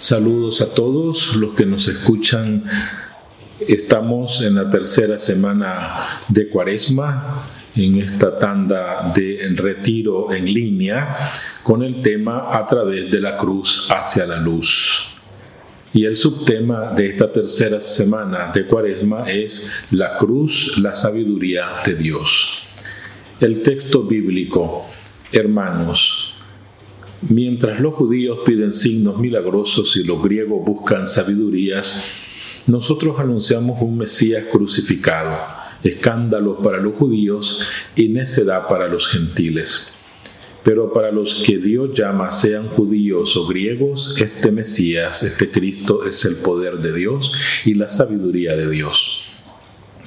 Saludos a todos los que nos escuchan. Estamos en la tercera semana de Cuaresma, en esta tanda de retiro en línea, con el tema A través de la cruz hacia la luz. Y el subtema de esta tercera semana de Cuaresma es La cruz, la sabiduría de Dios. El texto bíblico, hermanos, Mientras los judíos piden signos milagrosos y los griegos buscan sabidurías, nosotros anunciamos un Mesías crucificado, escándalo para los judíos y necedad para los gentiles. Pero para los que Dios llama, sean judíos o griegos, este Mesías, este Cristo es el poder de Dios y la sabiduría de Dios.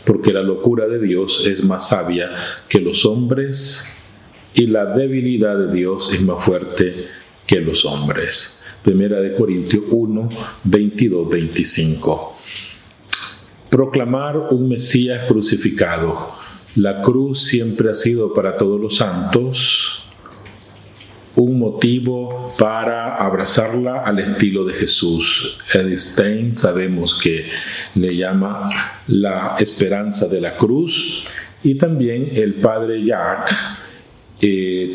Porque la locura de Dios es más sabia que los hombres y la debilidad de Dios es más fuerte que los hombres. Primera de Corintios 1, 22, 25. Proclamar un Mesías crucificado. La cruz siempre ha sido para todos los santos un motivo para abrazarla al estilo de Jesús. Edith Stein sabemos que le llama la esperanza de la cruz y también el padre Jacques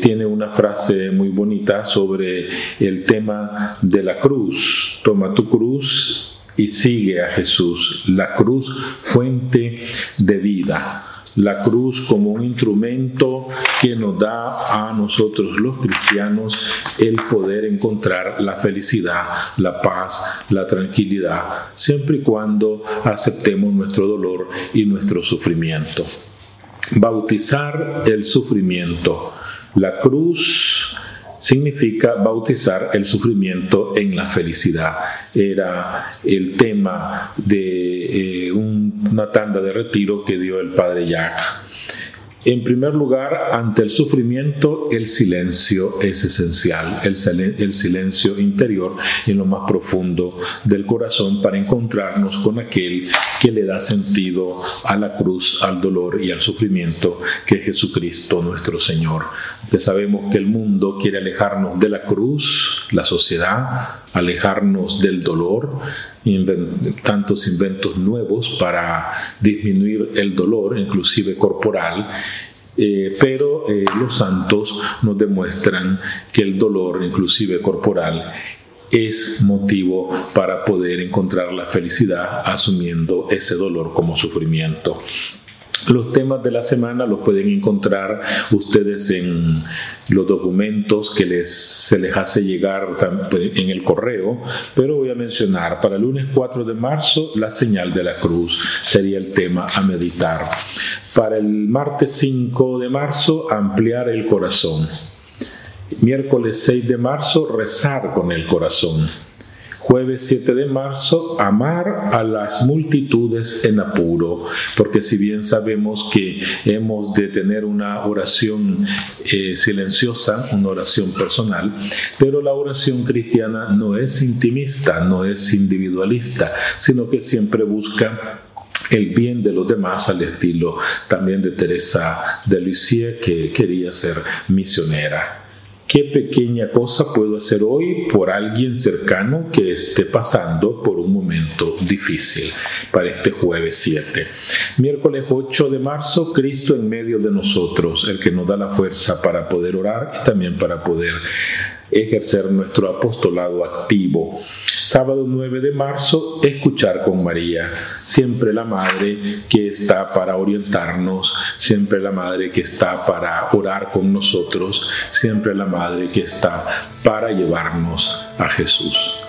tiene una frase muy bonita sobre el tema de la cruz. Toma tu cruz y sigue a Jesús. La cruz, fuente de vida. La cruz como un instrumento que nos da a nosotros los cristianos el poder encontrar la felicidad, la paz, la tranquilidad, siempre y cuando aceptemos nuestro dolor y nuestro sufrimiento. Bautizar el sufrimiento. La cruz significa bautizar el sufrimiento en la felicidad. Era el tema de eh, una tanda de retiro que dio el padre Jack. En primer lugar, ante el sufrimiento, el silencio es esencial, el, silencio interior en lo más profundo del corazón para encontrarnos con aquel que le da sentido a la cruz, al dolor y al sufrimiento, que es Jesucristo nuestro Señor. Que sabemos que el mundo quiere alejarnos de la cruz, la sociedad, alejarnos del dolor, tantos inventos nuevos para disminuir el dolor, inclusive corporal, eh, pero eh, los santos nos demuestran que el dolor, inclusive corporal, es motivo para poder encontrar la felicidad asumiendo ese dolor como sufrimiento. Los temas de la semana los pueden encontrar ustedes en los documentos que les, se les hace llegar en el correo, pero voy a mencionar para el lunes 4 de marzo la señal de la cruz sería el tema a meditar. Para el martes 5 de marzo ampliar el corazón. Miércoles 6 de marzo rezar con el corazón. Jueves 7 de marzo, amar a las multitudes en apuro, porque si bien sabemos que hemos de tener una oración eh, silenciosa, una oración personal, pero la oración cristiana no es intimista, no es individualista, sino que siempre busca el bien de los demás al estilo también de Teresa de Lisieux que quería ser misionera. ¿Qué pequeña cosa puedo hacer hoy por alguien cercano que esté pasando por un momento difícil? Para este jueves 7. Miércoles 8 de marzo, Cristo en medio de nosotros, el que nos da la fuerza para poder orar y también para poder ejercer nuestro apostolado activo. Sábado 9 de marzo, escuchar con María, siempre la Madre que está para orientarnos, siempre la Madre que está para orar con nosotros, siempre la Madre que está para llevarnos a Jesús.